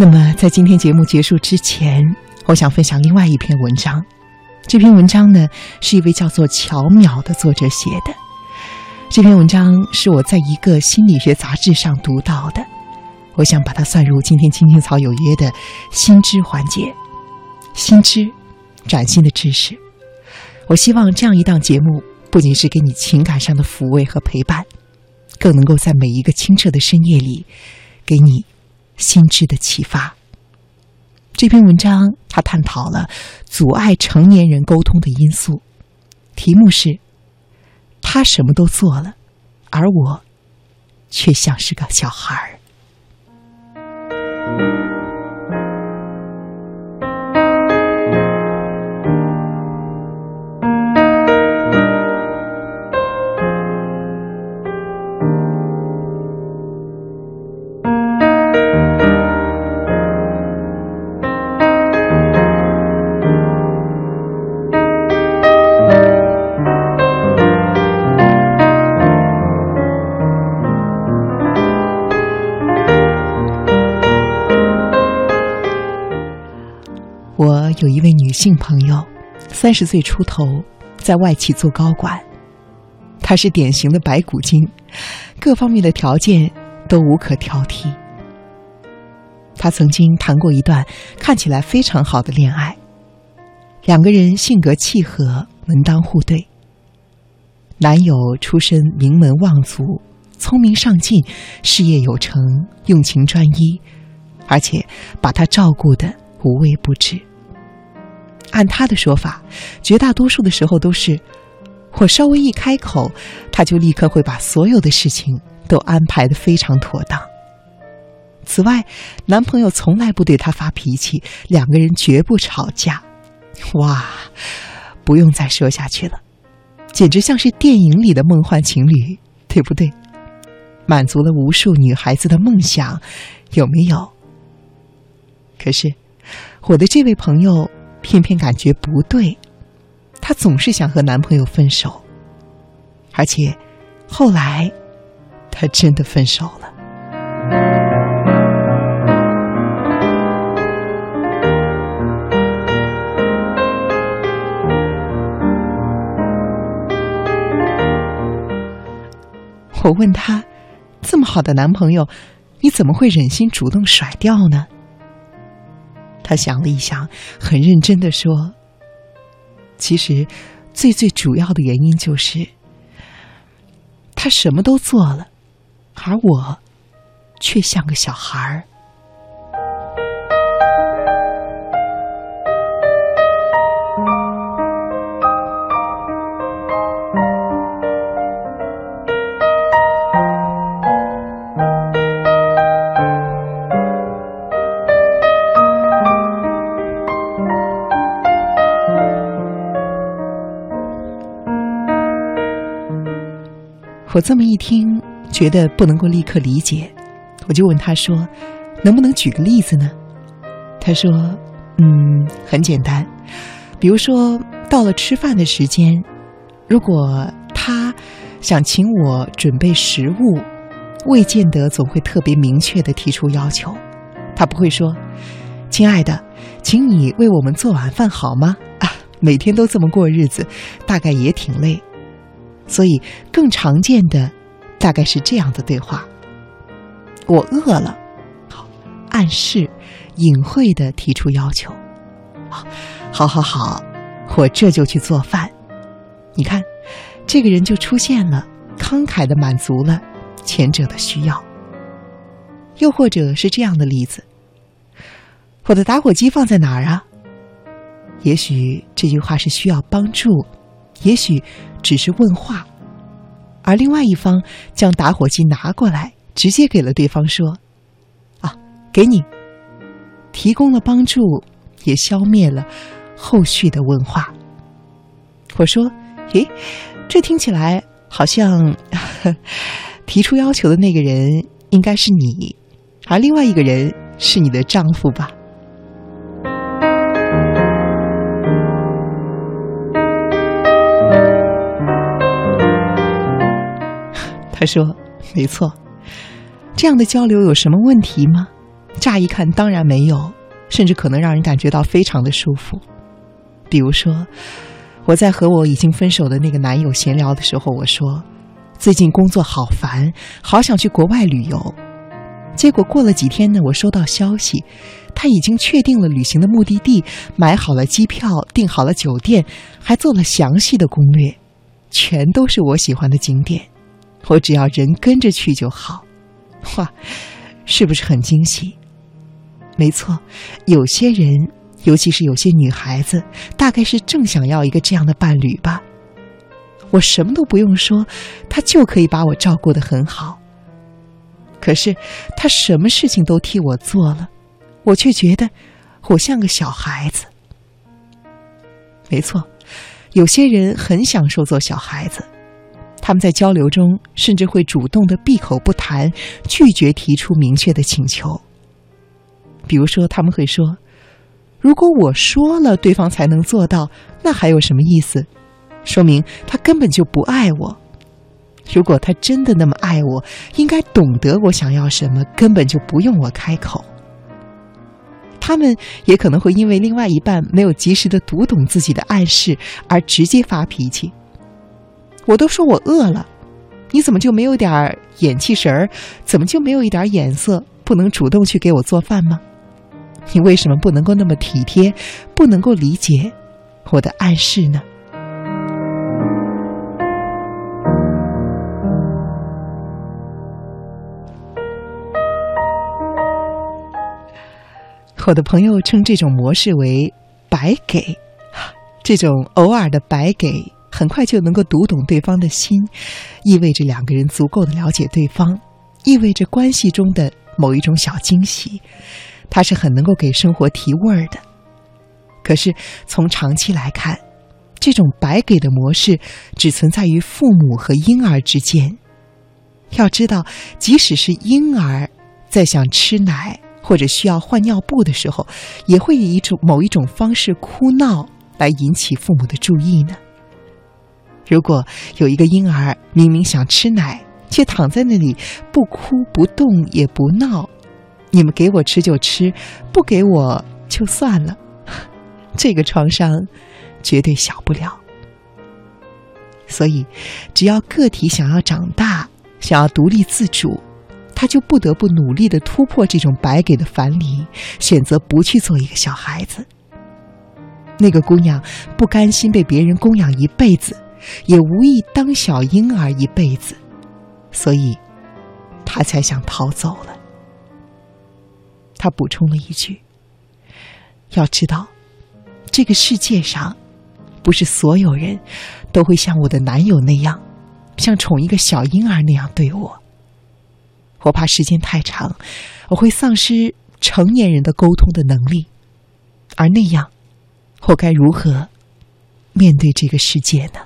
那么，在今天节目结束之前，我想分享另外一篇文章。这篇文章呢，是一位叫做乔淼的作者写的。这篇文章是我在一个心理学杂志上读到的，我想把它算入今天《青青草有约》的新知环节。新知，崭新的知识。我希望这样一档节目，不仅是给你情感上的抚慰和陪伴，更能够在每一个清澈的深夜里，给你。心智的启发。这篇文章，他探讨了阻碍成年人沟通的因素，题目是“他什么都做了，而我却像是个小孩儿”。有一位女性朋友，三十岁出头，在外企做高管。她是典型的白骨精，各方面的条件都无可挑剔。她曾经谈过一段看起来非常好的恋爱，两个人性格契合，门当户对。男友出身名门望族，聪明上进，事业有成，用情专一，而且把她照顾的无微不至。按他的说法，绝大多数的时候都是我稍微一开口，他就立刻会把所有的事情都安排的非常妥当。此外，男朋友从来不对她发脾气，两个人绝不吵架。哇，不用再说下去了，简直像是电影里的梦幻情侣，对不对？满足了无数女孩子的梦想，有没有？可是，我的这位朋友。偏偏感觉不对，她总是想和男朋友分手，而且后来她真的分手了。我问她：“这么好的男朋友，你怎么会忍心主动甩掉呢？”他想了一想，很认真的说：“其实，最最主要的原因就是，他什么都做了，而我，却像个小孩儿。”我这么一听，觉得不能够立刻理解，我就问他说：“能不能举个例子呢？”他说：“嗯，很简单，比如说到了吃饭的时间，如果他想请我准备食物，未见得总会特别明确的提出要求，他不会说：‘亲爱的，请你为我们做晚饭好吗？’啊，每天都这么过日子，大概也挺累。”所以，更常见的大概是这样的对话：“我饿了。”好，暗示、隐晦的提出要求。好，好，好，我这就去做饭。你看，这个人就出现了，慷慨的满足了前者的需要。又或者是这样的例子：“我的打火机放在哪儿啊？”也许这句话是需要帮助。也许只是问话，而另外一方将打火机拿过来，直接给了对方说：“啊，给你。”提供了帮助，也消灭了后续的问话。我说：“诶，这听起来好像 提出要求的那个人应该是你，而另外一个人是你的丈夫吧？”他说：“没错，这样的交流有什么问题吗？乍一看当然没有，甚至可能让人感觉到非常的舒服。比如说，我在和我已经分手的那个男友闲聊的时候，我说最近工作好烦，好想去国外旅游。结果过了几天呢，我收到消息，他已经确定了旅行的目的地，买好了机票，订好了酒店，还做了详细的攻略，全都是我喜欢的景点，我只要人跟着去就好。哇，是不是很惊喜？没错，有些人，尤其是有些女孩子，大概是正想要一个这样的伴侣吧。我什么都不用说，他就可以把我照顾得很好。可是，他什么事情都替我做了，我却觉得我像个小孩子。没错，有些人很享受做小孩子，他们在交流中甚至会主动的闭口不谈，拒绝提出明确的请求。比如说，他们会说：“如果我说了，对方才能做到，那还有什么意思？说明他根本就不爱我。”如果他真的那么爱我，应该懂得我想要什么，根本就不用我开口。他们也可能会因为另外一半没有及时的读懂自己的暗示而直接发脾气。我都说我饿了，你怎么就没有点眼气神儿？怎么就没有一点眼色？不能主动去给我做饭吗？你为什么不能够那么体贴？不能够理解我的暗示呢？我的朋友称这种模式为“白给”，这种偶尔的白给，很快就能够读懂对方的心，意味着两个人足够的了解对方，意味着关系中的某一种小惊喜，它是很能够给生活提味儿的。可是从长期来看，这种白给的模式只存在于父母和婴儿之间。要知道，即使是婴儿在想吃奶。或者需要换尿布的时候，也会以一种某一种方式哭闹来引起父母的注意呢。如果有一个婴儿明明想吃奶，却躺在那里不哭不动也不闹，你们给我吃就吃，不给我就算了，这个创伤绝对小不了。所以，只要个体想要长大，想要独立自主。他就不得不努力的突破这种白给的樊篱，选择不去做一个小孩子。那个姑娘不甘心被别人供养一辈子，也无意当小婴儿一辈子，所以，他才想逃走了。他补充了一句：“要知道，这个世界上，不是所有人都会像我的男友那样，像宠一个小婴儿那样对我。”我怕时间太长，我会丧失成年人的沟通的能力，而那样，我该如何面对这个世界呢？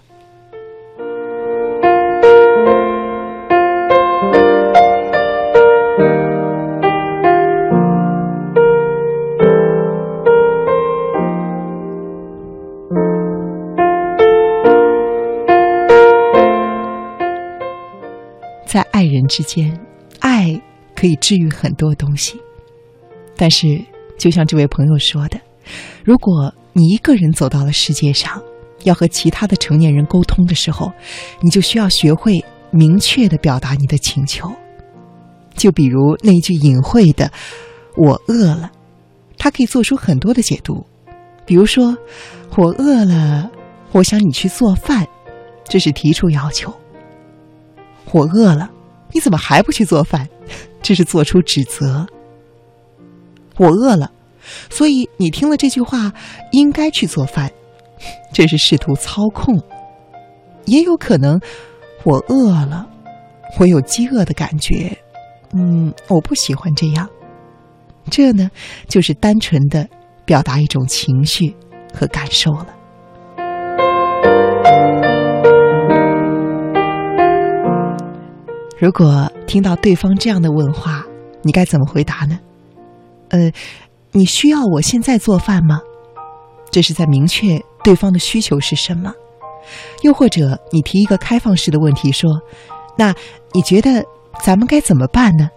人之间。爱可以治愈很多东西，但是就像这位朋友说的，如果你一个人走到了世界上，要和其他的成年人沟通的时候，你就需要学会明确的表达你的请求。就比如那句隐晦的“我饿了”，它可以做出很多的解读。比如说，我饿了，我想你去做饭，这是提出要求。我饿了。你怎么还不去做饭？这是做出指责。我饿了，所以你听了这句话，应该去做饭。这是试图操控。也有可能，我饿了，我有饥饿的感觉。嗯，我不喜欢这样。这呢，就是单纯的表达一种情绪和感受了。如果听到对方这样的问话，你该怎么回答呢？呃，你需要我现在做饭吗？这是在明确对方的需求是什么。又或者你提一个开放式的问题，说：“那你觉得咱们该怎么办呢？”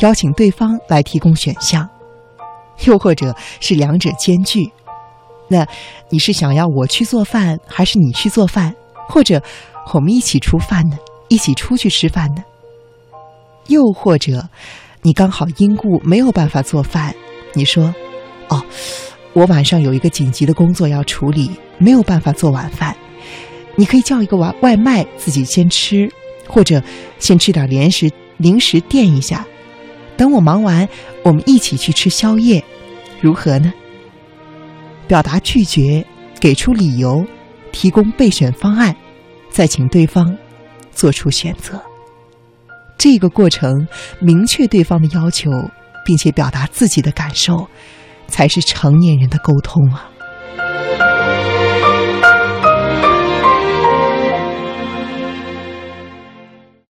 邀请对方来提供选项，又或者是两者兼具。那你是想要我去做饭，还是你去做饭？或者我们一起出饭呢？一起出去吃饭呢？又或者你刚好因故没有办法做饭，你说：“哦，我晚上有一个紧急的工作要处理，没有办法做晚饭。你可以叫一个外外卖自己先吃，或者先吃点零食，零食垫一下。等我忙完，我们一起去吃宵夜，如何呢？”表达拒绝，给出理由，提供备选方案，再请对方做出选择。这个过程明确对方的要求，并且表达自己的感受，才是成年人的沟通啊。